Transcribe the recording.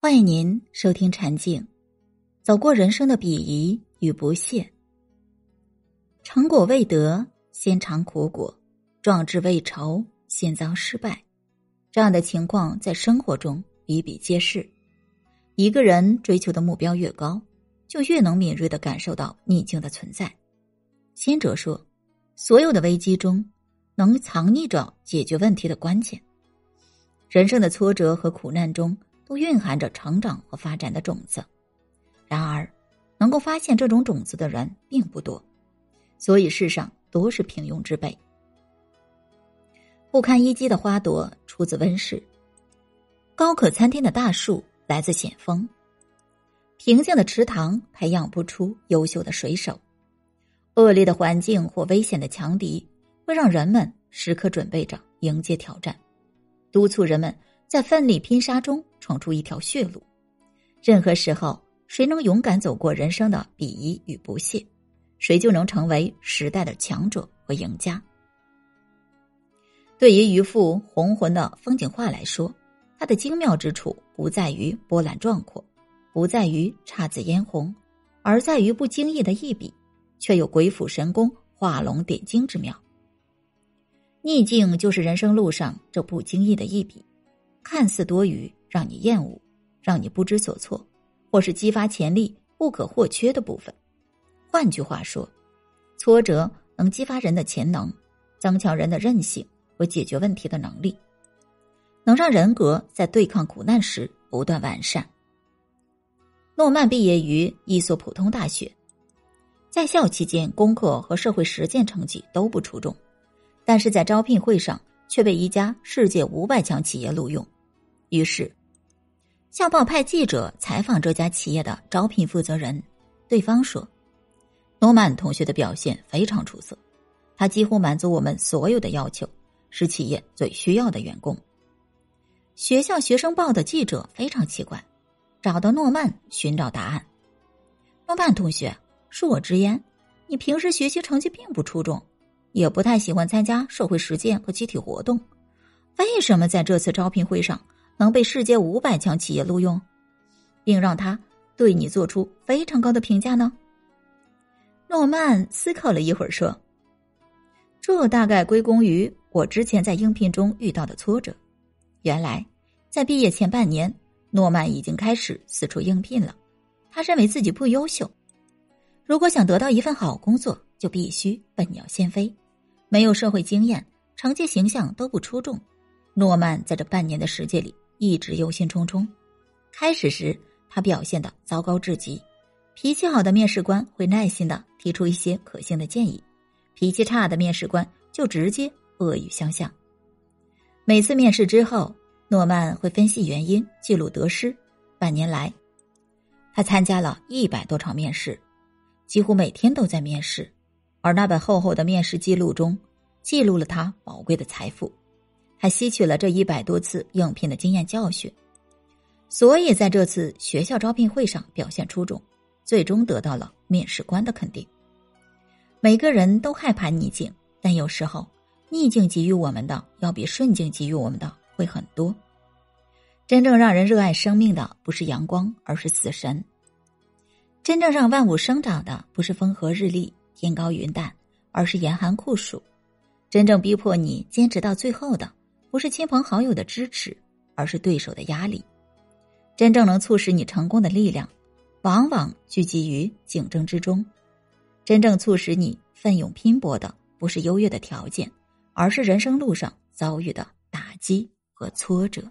欢迎您收听《禅静》，走过人生的鄙夷与不屑。成果未得，先尝苦果；壮志未酬，先遭失败。这样的情况在生活中比比皆是。一个人追求的目标越高，就越能敏锐的感受到逆境的存在。先者说，所有的危机中，能藏匿着解决问题的关键。人生的挫折和苦难中。都蕴含着成长和发展的种子，然而，能够发现这种种子的人并不多，所以世上多是平庸之辈。不堪一击的花朵出自温室，高可参天的大树来自险峰，平静的池塘培养不出优秀的水手，恶劣的环境或危险的强敌会让人们时刻准备着迎接挑战，督促人们。在奋力拼杀中闯出一条血路。任何时候，谁能勇敢走过人生的鄙夷与不屑，谁就能成为时代的强者和赢家。对于一幅宏浑的风景画来说，它的精妙之处不在于波澜壮阔，不在于姹紫嫣红，而在于不经意的一笔，却有鬼斧神工、画龙点睛之妙。逆境就是人生路上这不经意的一笔。看似多余，让你厌恶，让你不知所措，或是激发潜力不可或缺的部分。换句话说，挫折能激发人的潜能，增强人的韧性和解决问题的能力，能让人格在对抗苦难时不断完善。诺曼毕业于一所普通大学，在校期间功课和社会实践成绩都不出众，但是在招聘会上却被一家世界五百强企业录用。于是，校报派记者采访这家企业的招聘负责人，对方说：“诺曼同学的表现非常出色，他几乎满足我们所有的要求，是企业最需要的员工。”学校学生报的记者非常奇怪，找到诺曼寻找答案。诺曼同学，恕我直言，你平时学习成绩并不出众，也不太喜欢参加社会实践和集体活动，为什么在这次招聘会上？能被世界五百强企业录用，并让他对你做出非常高的评价呢？诺曼思考了一会儿说：“这大概归功于我之前在应聘中遇到的挫折。原来，在毕业前半年，诺曼已经开始四处应聘了。他认为自己不优秀，如果想得到一份好工作，就必须笨鸟先飞，没有社会经验，成绩形象都不出众。诺曼在这半年的时间里。”一直忧心忡忡。开始时，他表现的糟糕至极。脾气好的面试官会耐心的提出一些可行的建议，脾气差的面试官就直接恶语相向。每次面试之后，诺曼会分析原因，记录得失。半年来，他参加了一百多场面试，几乎每天都在面试。而那本厚厚的面试记录中，记录了他宝贵的财富。还吸取了这一百多次应聘的经验教训，所以在这次学校招聘会上表现出众，最终得到了面试官的肯定。每个人都害怕逆境，但有时候逆境给予我们的要比顺境给予我们的会很多。真正让人热爱生命的不是阳光，而是死神；真正让万物生长的不是风和日丽、天高云淡，而是严寒酷暑；真正逼迫你坚持到最后的。不是亲朋好友的支持，而是对手的压力。真正能促使你成功的力量，往往聚集于竞争之中。真正促使你奋勇拼搏的，不是优越的条件，而是人生路上遭遇的打击和挫折。